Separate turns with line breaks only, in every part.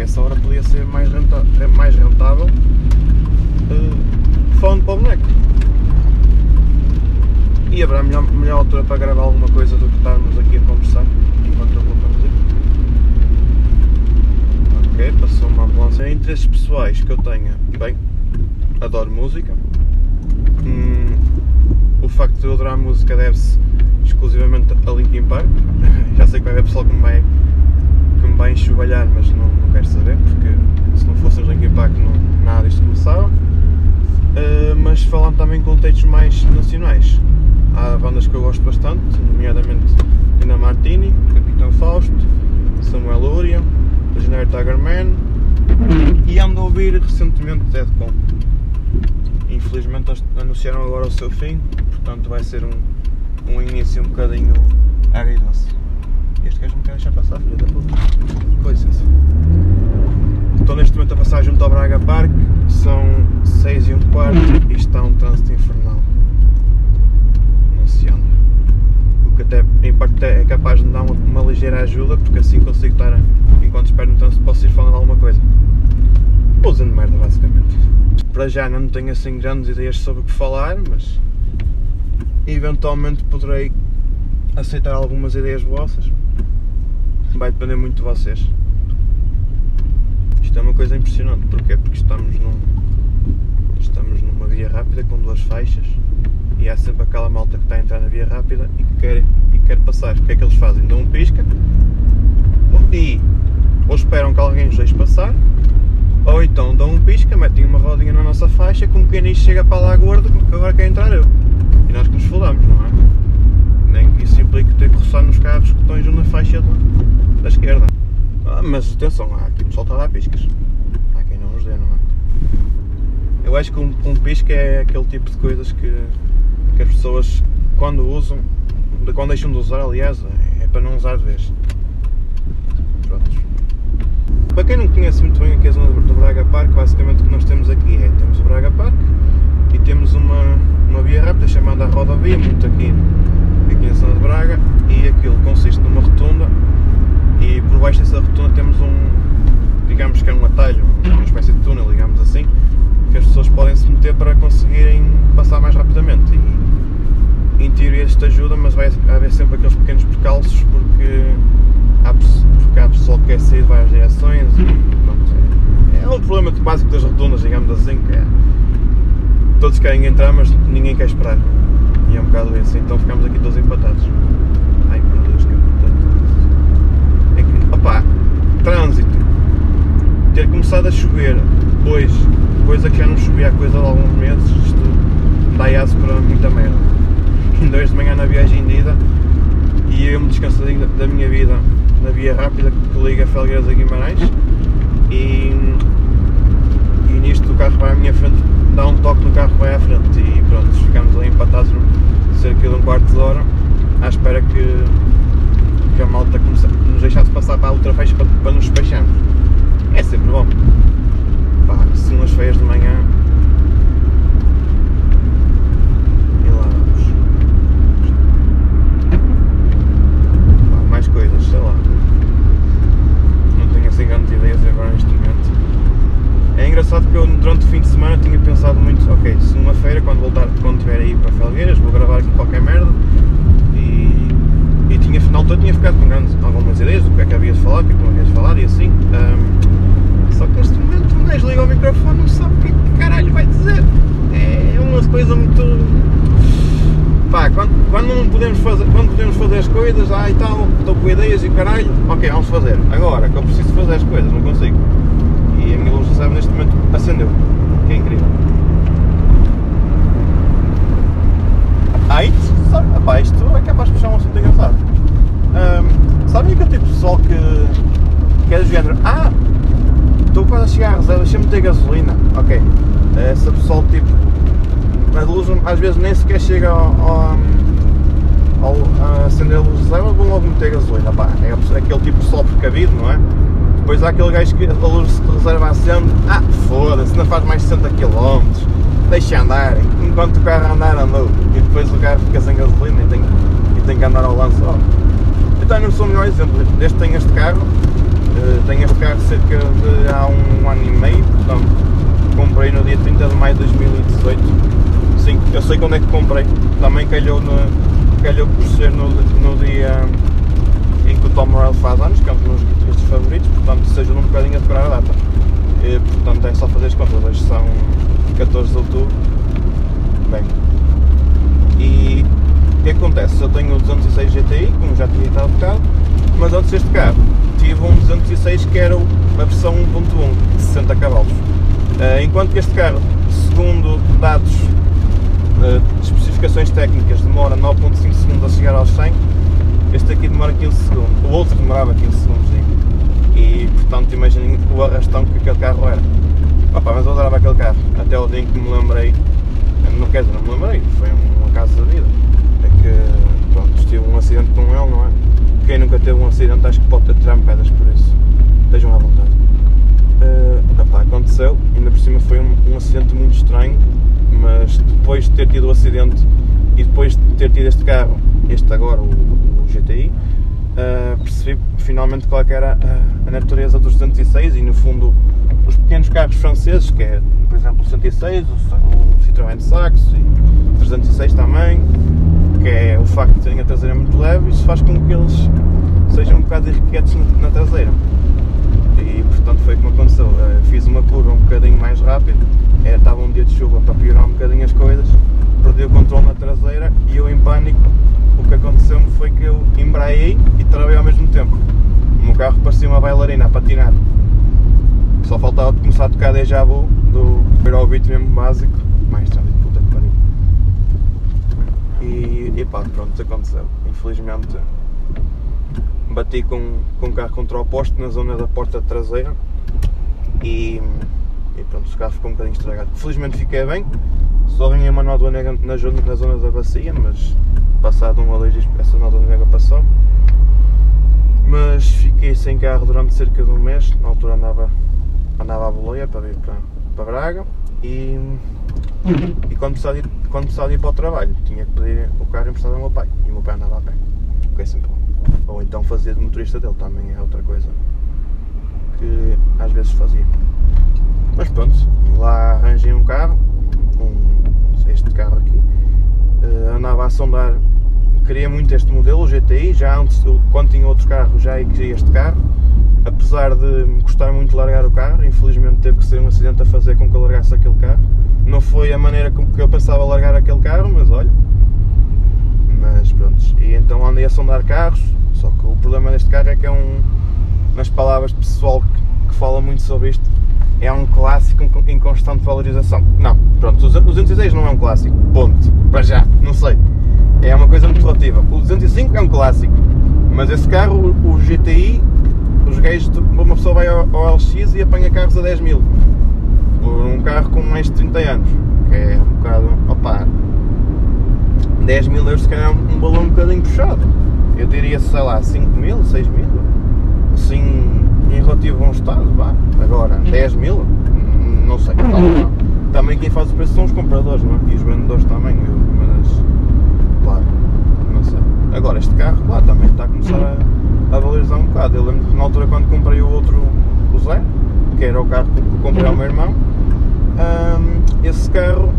que essa hora podia ser mais, renta, mais rentável uh, falando para o boneco. E haverá melhor, melhor altura para gravar alguma coisa do que estarmos aqui a conversar enquanto eu vou conduzir. Ok, passou uma ambulância. Interesses pessoais que eu tenha, bem, adoro música. Hum, o facto de eu adorar música deve-se exclusivamente a Linkin Park. Já sei que vai haver pessoal que me vai, que me vai enxovalhar, mas não, não quero saber, porque se não fosse os Linkin Park não, nada disto começava. Uh, mas falando também em contextos mais nacionais, há bandas que eu gosto bastante, nomeadamente Dina Martini, Capitão Fausto, Samuel Luria, Legendary Tiger Man e ando a ouvir recentemente Dead. Infelizmente anunciaram agora o seu fim, portanto vai ser um, um início um bocadinho agridoce. Este gajo me quer deixar passar, filha da puta. Com. Estou neste momento a passar junto ao Braga Park, são 6 e um quarto e está um trânsito infernal. Não se anda. O que até parte é capaz de me dar uma, uma ligeira ajuda, porque assim consigo estar, enquanto espero no trânsito, posso ir falando alguma coisa. Usando merda, basicamente. Para já não tenho assim grandes ideias sobre o que falar, mas eventualmente poderei aceitar algumas ideias vossas. Vai depender muito de vocês. Isto é uma coisa impressionante, porquê? Porque estamos num. Estamos numa via rápida com duas faixas e há sempre aquela malta que está a entrar na via rápida e que quer, e quer passar. O que é que eles fazem? Dão um pisca e ou esperam que alguém os deixe passar, ou então dão um pisca, metem uma rodinha na nossa faixa, como quem diz chega para lá gordo, que agora quer entrar eu. E nós que nos fodamos, não é? Nem que isso implique ter que roçar nos carros que estão na faixa da, da esquerda. Ah, mas atenção, há aqui pessoal está a dar piscas. Há quem não nos dê, não é? Eu acho que um, um pisca é aquele tipo de coisas que, que as pessoas, quando usam, quando deixam de usar, aliás, é para não usar de vez. Prontos. Para quem não conhece muito bem aqui a zona do Braga Park, basicamente o que nós temos aqui é, temos o Braga Park e temos uma, uma via rápida chamada rodovia, muito aqui, zona de Braga, e aquilo consiste numa rotunda e por baixo dessa rotunda temos um, digamos que é um atalho, uma espécie de túnel, digamos assim, que as pessoas podem se meter para conseguirem passar mais rapidamente. E em teoria isto ajuda, mas vai haver sempre aqueles pequenos percalços porque há, porque há pessoal que quer sair de várias direções e pronto. É, é um problema básico das rotundas, digamos assim, que é todos querem entrar, mas ninguém quer esperar. E é um bocado isso, então ficamos aqui todos empatados. Ai meu Deus, que é que, opa, trânsito. Ter começado a chover hoje, coisa que já não chovia há coisa de alguns meses, isto dá aço para muita merda. Ainda hoje de manhã na viagem de ida e eu me descansadinho da minha vida na via rápida que liga Felgueiras a Guimarães e, e nisto o carro vai à minha frente, dá um toque no carro vai à frente e pronto, ficamos ali empatados cerca de um quarto de hora à espera que, que a malta comece, nos deixasse passar para a outra faixa para, para nos despacharmos. É sempre bom. Pá, segundas-feiras de manhã. E lá vamos. Pá, mais coisas, sei lá. Não tenho assim grandes ideias agora neste momento. É engraçado que eu durante o fim de semana tinha pensado muito, ok, segunda-feira quando voltar, quando estiver aí para Felgueiras, vou gravar aqui qualquer merda e, e tinha, na altura tinha ficado com grandes, algumas ideias do que é que havia de falar, o que é que não havia de falar e assim. Um, só que neste momento um gajo liga o microfone não sabe o que, é que caralho vai dizer. É uma coisa muito. Pá, quando, quando não podemos fazer, quando podemos fazer as coisas, ah e tal, estou com ideias e caralho, ok, vamos fazer. Agora que eu preciso fazer as coisas, não consigo. E a minha luz sabe neste momento acendeu. Que é incrível. Ah, isto, sabe, epá, isto é capaz de puxar um assunto engraçado. Um, sabem aquele tipo de pessoal que, que é do género, ah, estou quase a chegar à reserva, deixa-me ter gasolina. Ok. Essa pessoal tipo. A luz às vezes nem sequer chega ao, ao, ao acender a luz reserva, vão logo meter gasolina. Pá, é aquele tipo sol precavido, não é? Depois há aquele gajo que a luz de reserva acende, ah, foda-se, não faz mais de 60 km, deixa andar, enquanto o carro andar andou. E depois o carro fica sem gasolina e tem, e tem que andar ao lance. Oh. Então não sou o melhor exemplo, desde tenho este carro, uh, tenho este carro cerca de há um ano e meio, portanto comprei no dia 30 de maio de 2018. Sim, eu sei quando é que comprei, também calhou, no, calhou por ser no, no dia em que o Tom Morello faz anos, que é um dos meus favoritos, portanto seja um bocadinho a decorar a data. E, portanto é só fazer as contas, hoje são 14 de outubro. Bem, e o que acontece? Eu tenho o 206 GTI, como já tinha estado bocado, mas antes deste carro tive um 206 que era a versão 1.1, de 60 cavalos. Uh, enquanto que este carro, segundo dados de especificações técnicas, demora 9.5 segundos a chegar aos 100, este aqui demora 15 segundos, o outro demorava 15 segundos, digo. E portanto imaginem o arrastão que aquele carro era. Opa, mas eu adorava aquele carro, até o dia em que me lembrei, não quer dizer, não me lembrei, foi um caso da vida. É que pronto, tive um acidente com ele, não é? Quem nunca teve um acidente acho que pode ter tirar pedras por isso. Estejam à vontade. Uh, opa, aconteceu, ainda por cima foi um, um acidente muito estranho, mas depois de ter tido o acidente e depois de ter tido este carro, este agora, o GTI, uh, eh, percebi finalmente qual é era a, a, natureza dos 206 e no fundo os pequenos carros franceses, que é por exemplo o 106, o, o Citroën Saxo e o 306 também, que é o facto de terem a traseira muito leve, isso faz com que eles sejam um bocado irrequietos na traseira. E portanto foi como aconteceu. Uh, fiz uma curva um bocadinho mais rápido, é, estava um dia de chuva para piorar um bocadinho as coisas, perdi o controle na traseira e eu em pânico o que aconteceu foi que eu embraiei e travei ao mesmo tempo. O meu carro parecia uma bailarina a patinar. Só faltava começar a tocar déjà vu do Aerobeat mesmo básico. Mais trânsito, puta que pariu. E, e pá, pronto, aconteceu. Infelizmente bati com, com o carro contra o poste na zona da porta traseira e, e pronto, o carro ficou um bocadinho estragado. Felizmente fiquei bem, só ganhei uma nódoa na, na, na zona da bacia, mas passado um ou dois dias essa nódoa nega passou. Mas fiquei sem carro durante cerca de um mês, na altura andava, andava à boleia para vir para, para Braga e, e quando, precisava ir, quando precisava ir para o trabalho tinha que pedir o carro emprestado ao meu pai e o meu pai andava a pé. Fiquei sempre Ou então fazia de motorista dele também é outra coisa que às vezes fazia. Mas pronto, lá arranjei um carro, um, este carro aqui, uh, andava a sondar queria muito este modelo, o GTI, já antes, quando tinha outro carro, já queria este carro. Apesar de me gostar muito largar o carro, infelizmente teve que ser um acidente a fazer com que eu largasse aquele carro. Não foi a maneira com que eu pensava largar aquele carro, mas olha. Mas pronto, e então andei a sondar carros, só que o problema deste carro é que é um, nas palavras pessoal que, que fala muito sobre isto, é um clássico em constante valorização. Não, pronto, o 206 não é um clássico, ponto, para já, não sei é uma coisa muito relativa. O 205 é um clássico, mas esse carro, o GTI, os gajos, uma pessoa vai ao, LX e apanha carros a 10 mil. Por um carro com mais de 30 anos, que é um bocado, opa, 10 mil euros se calhar é um balão um bocadinho puxado. Eu diria, sei lá, 5 mil, 6 mil, assim, em relativo a um estado, vá. Agora, 10 mil, não sei. Também quem faz o preço são os compradores, não é? E os vendedores também, mas claro, não sei. Agora este carro, claro, também está a começar a, a valorizar um bocado. Eu lembro que na altura quando comprei o outro, o Zé, que era o carro que comprei ao meu irmão, um, esse carro,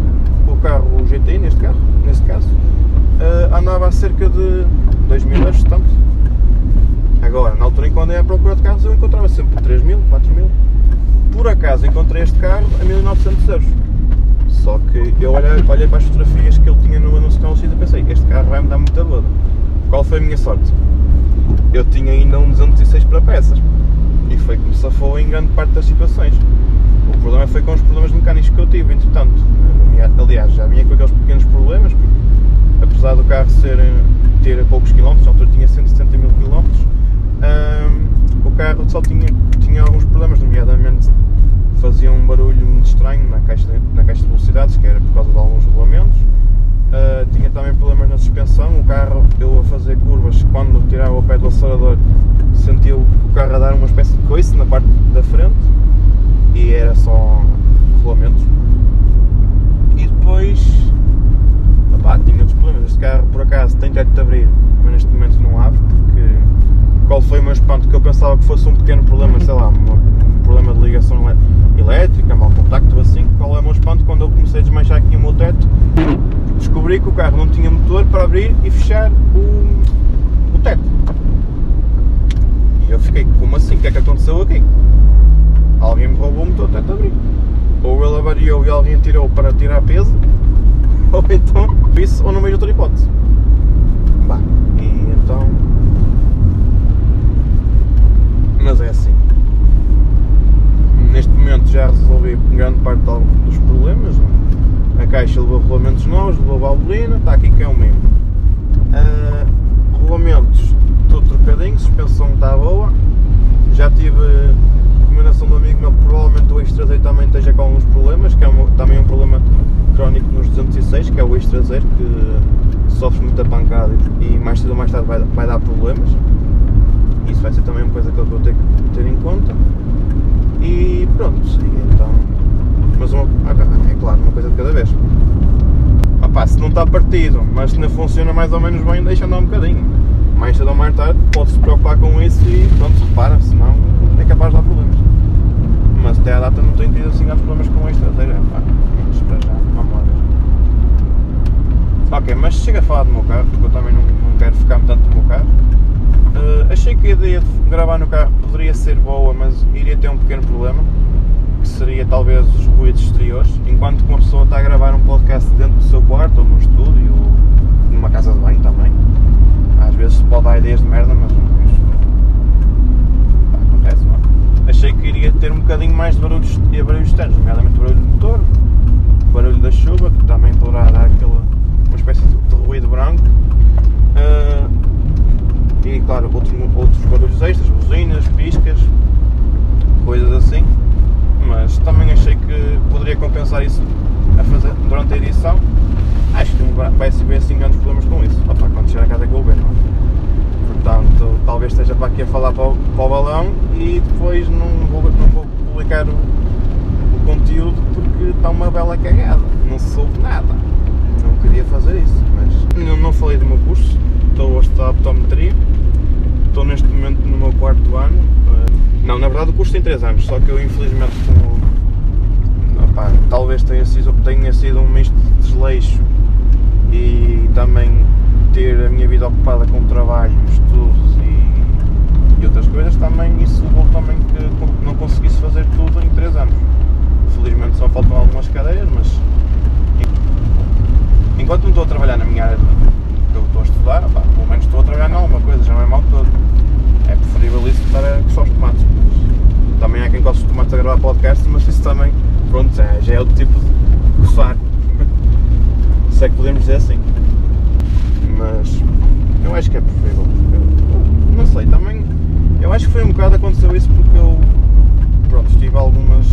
o carro o GT neste carro, neste caso, uh, andava a cerca de 2 mil euros, tanto. Agora, na altura em que andei à procura de carros, eu encontrava sempre 3 mil, 4 mil. Por acaso encontrei este carro a 1900 euros só que eu olhei, olhei para as fotografias que ele tinha no anúncio de LX e pensei, este carro vai me dar muita boda. Qual foi a minha sorte? Eu tinha ainda um 206 para peças e foi que me safou em grande parte das situações. O problema foi com os problemas mecânicos que eu tive, entretanto. Aliás, já vinha com aqueles pequenos problemas, porque apesar do carro ser, ter poucos quilómetros, na altura tinha 170 mil quilómetros, hum, o carro só tinha, tinha alguns problemas, nomeadamente estranho na caixa, na caixa de velocidades, que era por causa de alguns regulamentos. Uh, tinha também problemas na suspensão, o carro, eu a fazer curvas, quando tirava o pé do acelerador, sentia o carro a dar uma espécie de coice na parte da frente e era só regulamentos. E depois opá, tinha outros problemas. Este carro por acaso tem teto de abrir, mas neste momento não abre porque qual foi o meu espanto que eu pensava que fosse um pequeno problema, sei lá, um problema de ligação elétrica, mau contacto assim, qual é o meu espanto quando eu comecei a desmanchar aqui o meu teto, descobri que o carro não tinha motor para abrir e fechar o, o teto. E eu fiquei, como assim? O que é que aconteceu aqui? Alguém me roubou o motor teto de abrir. Ou ele avariou e alguém tirou para tirar peso, ou então isso, ou não vejo outra hipótese. Bah, e então. Mas é assim. Neste momento já resolvi grande parte dos problemas. A caixa levou rolamentos novos, levou valvolina, está aqui que é o mesmo. Uh, rolamentos, tudo trocadinho, suspensão está boa. Já tive recomendação do amigo meu que provavelmente o traseiro também esteja com alguns problemas, que é um, também um problema crónico nos 206, que é o eixo traseiro, que sofre muita pancada e mais cedo ou mais tarde vai, vai dar problemas. Isso vai ser também uma coisa que eu vou ter que ter em conta. E pronto, sim, então. Mas uma, é claro, uma coisa de cada vez. Opa, se não está partido, mas se não funciona mais ou menos bem, deixa andar um bocadinho. Mais cedo ou mais tarde, pode-se preocupar com isso e pronto, repara, senão é capaz de dar problemas. Mas até à data não tenho tido assim grandes problemas com este traseiro. Pá, para já, vamos lá ver. Ok, mas chega a falar do meu carro, porque eu também não, não quero ficar-me tanto no meu carro. Uh, achei que a ideia de gravar no carro poderia ser boa, mas iria ter um pequeno problema, que seria talvez os ruídos exteriores, enquanto que uma pessoa está a gravar um podcast dentro do seu quarto, ou num estúdio, ou numa casa de banho também. Às vezes pode dar ideias de merda, mas isso acontece, não é? Achei que iria ter um bocadinho mais de barulhos, barulhos externos, nomeadamente barulho do motor, barulho da chuva, que também poderá dar aquela, uma espécie de ruído branco. Uh, e claro, outros, outros barulhos extras, buzinas, piscas, coisas assim. Mas também achei que poderia compensar isso a fazer durante a edição. Acho que vai ser bem assim grandes problemas com isso. Opa, quando chegar a casa que vou ver, não é? Portanto, talvez esteja para aqui a falar para o, para o balão e depois não vou, não vou publicar o, o conteúdo porque está uma bela cagada. Não se soube nada. Não queria fazer isso, mas não, não falei do meu curso estou a estudar optometria, estou neste momento no meu quarto ano. Eh, não, na verdade o curso tem 3 anos, só que eu infelizmente como, talvez tenha sido, tenha sido um misto de desleixo e também ter a minha vida ocupada com trabalho, estudos e, e outras coisas, também isso levou também que não conseguisse fazer tudo em 3 anos. Felizmente só faltam algumas cadeiras, mas enquanto não estou a trabalhar na minha área que eu estou a estudar, pá, pelo menos estou a trabalhar em alguma coisa, já não é mal todo. É preferível isso estar a coçar os tomates. Também há quem gosta de tomates a gravar podcast, mas isso também, pronto, já, já é outro tipo de coçar. Se é que podemos dizer assim. Mas eu acho que é preferível. Eu, não sei, também. Eu acho que foi um bocado aconteceu isso porque eu pronto, tive algumas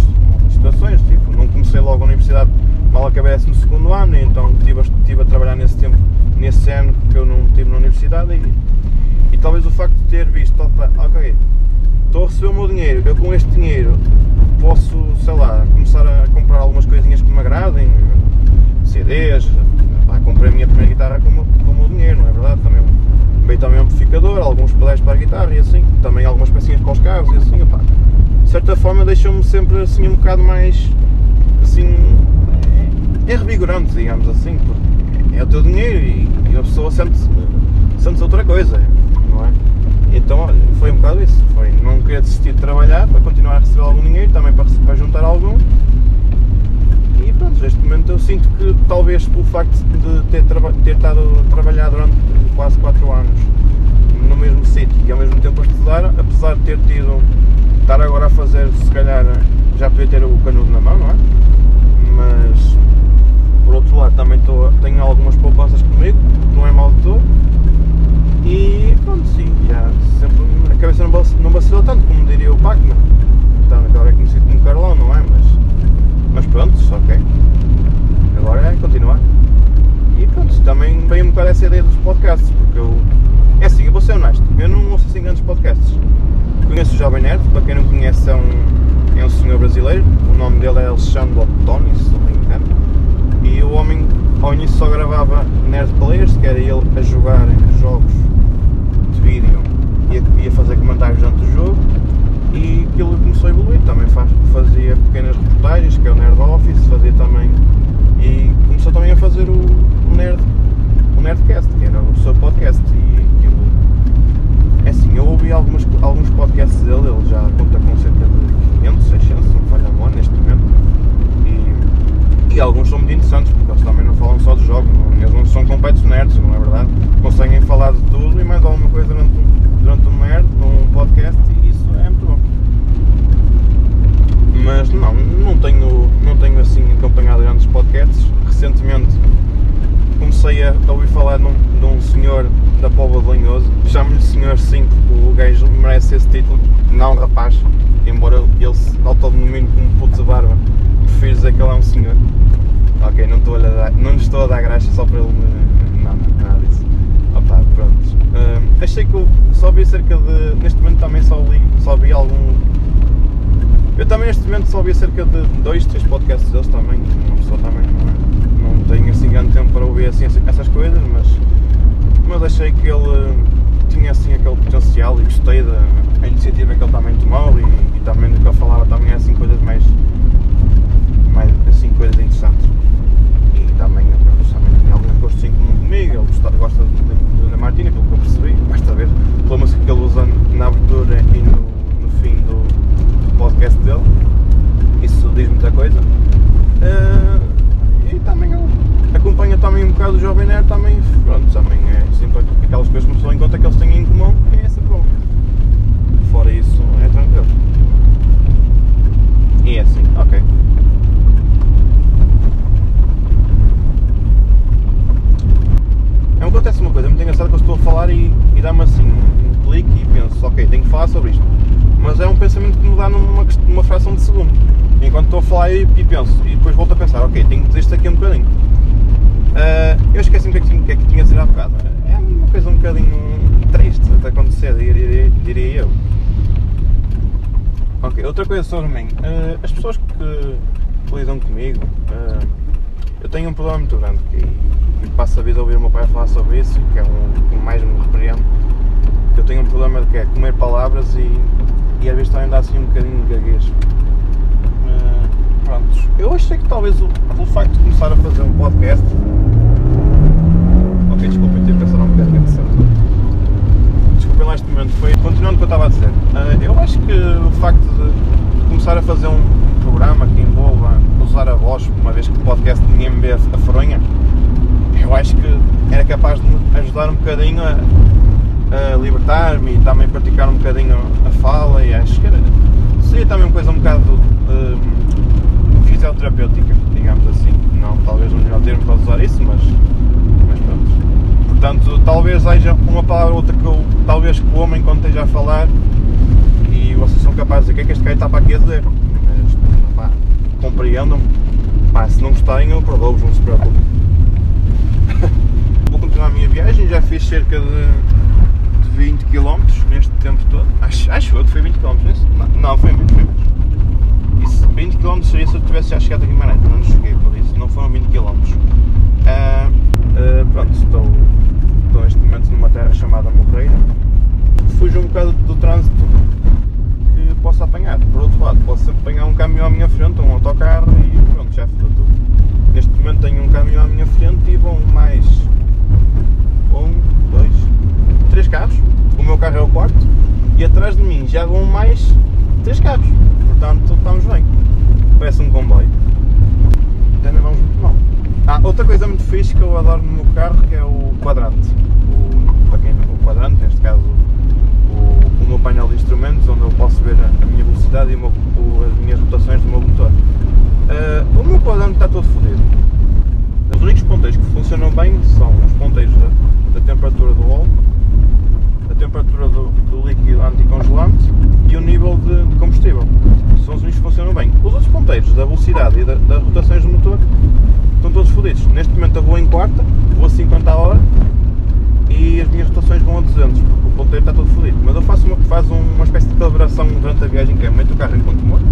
situações, tipo, não comecei logo a universidade mal acabei no segundo ano, então estive a, a trabalhar nesse tempo, nesse ano que eu não estive na universidade e, e talvez o facto de ter visto, opa, ok, estou a receber o meu dinheiro, eu com este dinheiro posso, sei lá, começar a comprar algumas coisinhas que me agradem, CDs, pá, comprei a minha primeira guitarra com, com o meu dinheiro, não é verdade? Também veio também um amplificador, alguns pedais para a guitarra e assim, também algumas pecinhas para os carros e assim, opá. de certa forma deixou-me sempre assim um bocado mais assim é revigorante, digamos assim, porque é o teu dinheiro e, e a pessoa sente, sente outra coisa, não é? Então olha, foi um bocado isso, foi não querer desistir de trabalhar para continuar a receber algum dinheiro, também para, para juntar algum. E pronto, neste momento eu sinto que talvez pelo facto de ter, ter estado a trabalhar durante quase 4 anos no mesmo sítio e ao mesmo tempo a estudar, apesar de ter tido, estar agora a fazer, se calhar já podia ter o canudo na mão, não é? Mas por outro lado também tenho algumas poupanças comigo, não é mal de todo. E pronto, sim, já sempre a cabeça não, não vacilou tanto, como diria o Pacman. Então, agora é conhecido como Carlão, não é? Mas, mas pronto, ok. Agora é continuar. E pronto, também veio um bocado essa ideia dos podcasts, porque eu. É assim, eu vou ser honesto, eu não ouço assim grandes podcasts. Conheço o Jovem Nerd, para quem não conhece, é um, é um senhor brasileiro. O nome dele é Alexandre Ottoni, se não me engano. E o homem, ao início, só gravava Nerd Players, que era ele a jogar jogos de vídeo e a fazer comentários durante o jogo, e aquilo começou a evoluir, também faz, fazia pequenas reportagens, que é o Nerd Office, fazia também, e começou também a fazer o, o Nerd, o Nerdcast, que era o seu podcast, e aquilo, é assim, eu ouvi algumas, alguns podcasts dele, ele já conta com cerca de 500, 600, não falha a mão neste momento, e, e alguns são muito interessantes, também não falam só de jogos, eles não são completos nerds, não é verdade? Conseguem falar de tudo e mais alguma coisa durante, durante um nerd, um podcast, e isso é muito bom. Mas não, não tenho, não tenho assim acompanhado grandes podcasts. Recentemente comecei a ouvir falar num, de um senhor da Póvoa de Lanhoso, chamo-lhe Senhor 5, o gajo merece esse título, não rapaz, embora ele se autodenomine como puto de barba, prefiro dizer que ele é um senhor. Ok, não, estou a dar, não estou a dar graça só para ele me. Nada disso. Opa, pronto. Um, achei que eu só vi cerca de. Neste momento também só li, só vi algum. Eu também neste momento só vi cerca de dois, três podcasts deles também. Uma pessoa também não, é, não tenho assim grande tempo para ouvir assim essas coisas, mas, mas achei que ele tinha assim aquele potencial e gostei da iniciativa que ele também tomou e, e também do que ele falava também é assim coisas mais, mais assim coisas interessantes. E também, pronto, também tinha alguns gostos em comum comigo, ele gosta, de, de Martina, pelo que eu percebi, basta ver pela música que ele usa na abertura e no, no fim do, do podcast dele, isso diz muita coisa. Uh, e também ele acompanha também um bocado o Jovem Nerd, também, pronto, também é sempre aquelas coisas que uma pessoa encontra que eles têm em comum e é sempre bom. Fora isso, é tranquilo. E é assim, ok. É, acontece uma coisa muito engraçada que eu estou a falar e, e dá-me assim um clique e penso, ok, tenho que falar sobre isto. Mas é um pensamento que me dá numa, numa fração de segundo. Enquanto estou a falar e, e penso, e depois volto a pensar, ok, tenho que dizer isto aqui um bocadinho. Uh, eu esqueci-me o que, é que, que, tinha a dizer há bocado. É uma coisa um bocadinho triste de acontecer, diria, diria eu. Ok, outra coisa sobre mim. Uh, as pessoas que, lidam comigo, uh, eu tenho um problema muito grande que, e passo a vida a ouvir o meu pai falar sobre isso, que é um que mais me repreende. Que eu tenho um problema de que é comer palavras e, e às vezes também dá assim um bocadinho de gaguez. Uh, prontos. Eu achei que talvez o, pelo facto de começar a fazer um podcast. Ok, desculpem, tive que pensar um bocadinho de Lá este momento, foi continuando o que eu estava a dizer. Uh, eu acho que o facto de começar a fazer um programa que envolva usar a voz, uma vez que o podcast ninguém me vê a fronha, eu acho que era capaz de me ajudar um bocadinho a, a libertar-me e também praticar um bocadinho a fala e acho que era, seria também uma coisa um bocado uh, fisioterapêutica, digamos assim. Não, talvez não melhor termo para usar isso, mas. Portanto, talvez haja uma palavra ou outra que eu talvez como enquanto esteja a falar e vocês são capazes de dizer o que é que este cara está para aqui a dizer. Mas, pá, compreendam. Pá, se não gostarem eu perdoo-vos, não se preocupem. Vou continuar a minha viagem, já fiz cerca de, de 20 km neste tempo todo. Acho, acho que foi 20 km? Não, não foi muito, foi muito. Isso, 20 km seria se eu tivesse já chegado a Guimarães, mas não cheguei por isso, não foram 20 km. Uh, uh, pronto, estou, estou neste momento numa terra chamada Morreira. Fujo um bocado do trânsito que posso apanhar. Por outro lado, posso sempre apanhar um caminhão à minha frente, um autocarro e pronto, já fodeu tudo. Neste momento tenho um caminhão à minha frente e vão mais um, dois, três carros. O meu carro é o quarto e atrás de mim já vão mais três carros. Portanto, estamos bem. Parece um comboio. Também vamos muito mal. Ah, outra coisa muito fixe que eu adoro no meu carro é o quadrante. O, para quem, o quadrante, neste caso o, o meu painel de instrumentos, onde eu posso ver a, a minha velocidade e meu, o, as minhas rotações do meu motor. Uh, o meu quadrante está todo fodido. Os únicos ponteiros que funcionam bem são os ponteiros da, da temperatura do óleo, a temperatura do, do líquido anticongelante e o nível de, de, combustível. São os únicos que funcionam bem. Os outros ponteiros da velocidade e da, das rotações do motor estão todos fodidos. Neste momento eu vou em quarta, vou a 50 a hora e as minhas rotações vão a 200, porque o ponteiro está todo fodido. Mas eu faço uma, faço uma espécie de calibração durante a viagem que é meto o carro em ponto morto,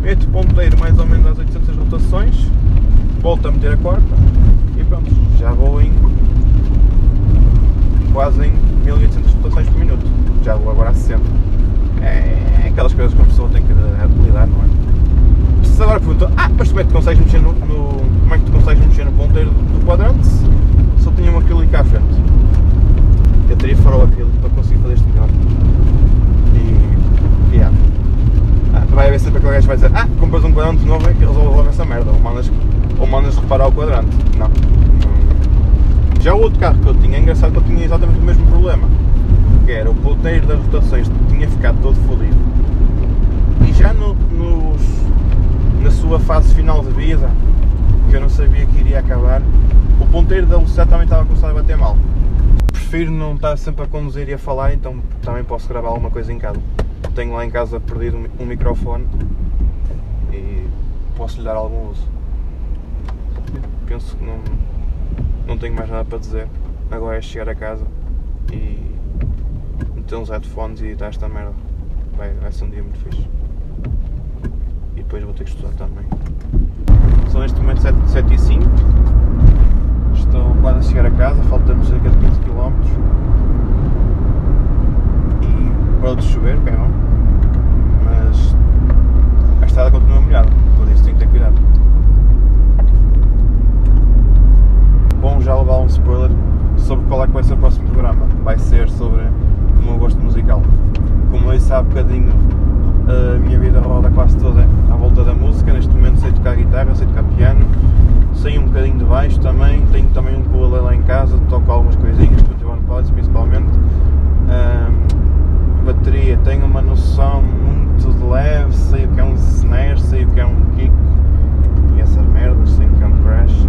meto o ponteiro mais ou menos às 800 rotações, volto a meter a quarta e pronto, já vou em quase em 1800 rotações por minuto. Já vou agora a 60. É, é aquelas coisas que uma pessoa tem que lidar, não é? Se agora perguntam, ah, mas como é que tu consegues mexer no, no, como é que tu consegues mexer no ponteiro do quadrante só tinha um acrílico à frente? Eu teria farol acrílico para conseguir fazer isto melhor. E. Yeah. Ah, vai haver sempre aquele gajo que vai dizer, ah, compras um quadrante novo e resolve logo essa merda. Ou mandas, ou mandas reparar o quadrante. Não. Já o outro carro que eu tinha, é engraçado que eu tinha exatamente o mesmo problema. Que era o ponteiro das rotações tinha ficado todo fodido. E já no, sua fase final de vida, que eu não sabia que iria acabar, o ponteiro da velocidade também estava a começar a bater mal. Prefiro não estar sempre a conduzir e a falar, então também posso gravar alguma coisa em casa. Tenho lá em casa perdido um microfone e posso lhe dar algum uso. Penso que não, não tenho mais nada para dizer. Agora é chegar a casa e meter uns headphones e editar esta merda. Vai, vai ser um dia muito fixe. Depois vou ter que estudar também. São neste momento 7, 7 e 5. Estou quase a chegar a casa, faltando cerca de 15 km. E parou de chover, é bom. Mas a estrada continua molhada, por isso tenho que ter cuidado. Bom já levar um spoiler sobre qual é que vai ser o próximo programa. Vai ser sobre o meu gosto musical. Como eu disse há bocadinho, a minha vida roda quase toda à volta da música. Neste momento sei tocar guitarra, sei tocar piano, sei um bocadinho de baixo também. Tenho também um ukulele lá em casa, toco algumas coisinhas, Ivan Pods principalmente. Um, bateria, tenho uma noção muito de leve, sei o que é um snare, sei o que é um kick e essas merdas, sei o que é um crash.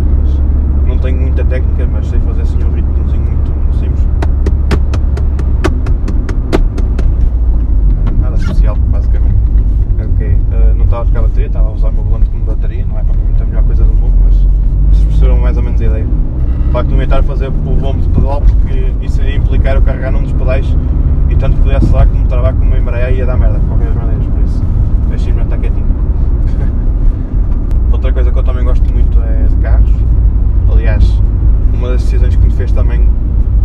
não tenho muita técnica, mas sei fazer assim um ritmozinho muito simples. Nada especial, basicamente. Ok, uh, não estava a tocar bateria, estava a usar o meu volante como bateria, não é propriamente a melhor coisa do mundo, mas vocês perceberam mais ou menos a ideia. Claro que não ia estar a fazer o volume de pedal porque isso iria implicar eu carregar num dos pedais e tanto podia acelerar como travar como embrear e ia dar merda, de qualquer maneira, por isso deixei-me estar quietinho. Outra coisa que eu também gosto muito é de carros. Aliás, uma das decisões que me fez também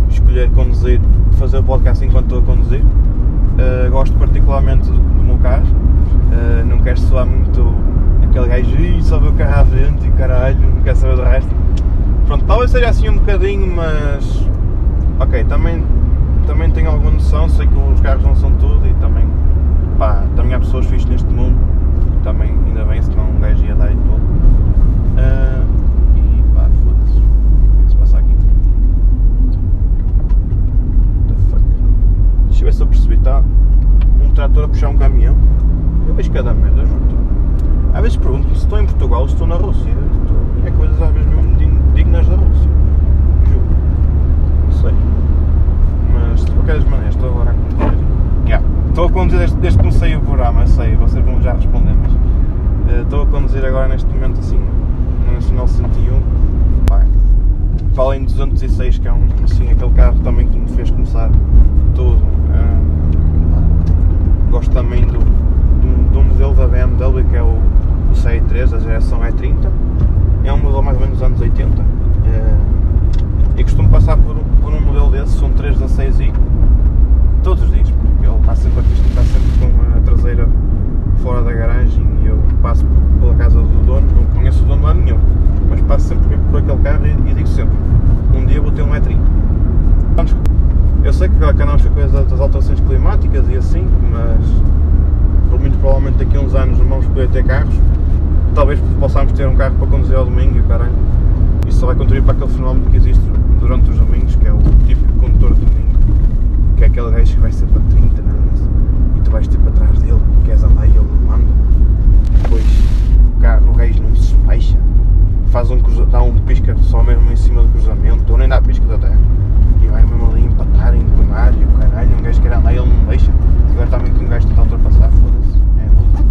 escolher conduzir, fazer o podcast enquanto estou a conduzir. Uh, gosto particularmente do, meu carro. Uh, não quero soar muito aquele gajo, só ver o carro à frente e caralho, não quero saber do resto. Pronto, talvez seja assim um bocadinho, mas. Ok, também, também tenho alguma noção, sei que os carros não são tudo e também. pá, também há pessoas fixas neste mundo. Também, ainda bem, senão um gajo ia dar em todo. Uh, e pá, foda-se. O que é que se passa aqui? What the fuck? Deixa eu ver se eu percebi, está um trator a puxar um caminhão. Eu vejo cada merda junto. Às vezes pergunto-me se estou em Portugal ou se estou na Rússia. Estou... É coisas às vezes mesmo dignas da Rússia. Juro. Não sei. Mas de qualquer maneira estou agora a conduzir. Yeah. Estou a conduzir desde, desde que comecei o programa, sei, vocês vão já responder, mas uh, estou a conduzir agora neste momento assim no Nacional 101. Pá, para além de 206 que é um, assim, aquele carro também que me fez começar tudo. Uh, gosto também do, do, do, modelo da BMW que é o, o CI3, a geração E30. É um modelo mais ou menos dos anos 80. Uh, e costumo passar por, por um modelo desse, são 316i, todos os dias, porque ele está sempre aqui, está sempre com a traseira fora da garagem e eu passo pela casa do dono, não conheço o dono lá nenhum, mas passo sempre por aquele carro e, e digo sempre, um dia vou ter um E30. Eu sei que foi coisa das alterações climáticas e assim, mas por muito provavelmente daqui a uns anos não vamos poder ter carros. Talvez possamos ter um carro para conduzir ao domingo e caralho. Isso só vai contribuir para aquele fenómeno que existe durante os domingos, que é o típico condutor de domingo, que é aquele gajo que vai ser para 30, não é? e tu vais ter para trás dele, queres andar e ele não anda. Depois o, carro, o gajo não se despecha, faz um, dá um pisca só mesmo em cima do cruzamento, ou nem dá pisca até e vai mesmo ali empatar, empenar e o caralho, um gajo quer andar e ele não deixa. Agora também que um gajo tenta ultrapassar, foda-se, é louco.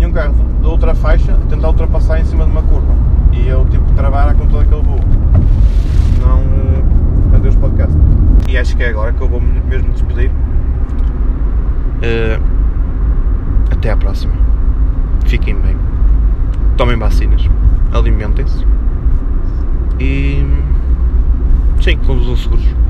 E um carro de outra faixa tenta ultrapassar em cima de uma curva e eu que travar com todo aquele voo. Senão podcast. E acho que é agora que eu vou mesmo despedir. Uh, até à próxima. Fiquem bem. Tomem vacinas. Alimentem-se. E. Sim, conduzam seguros.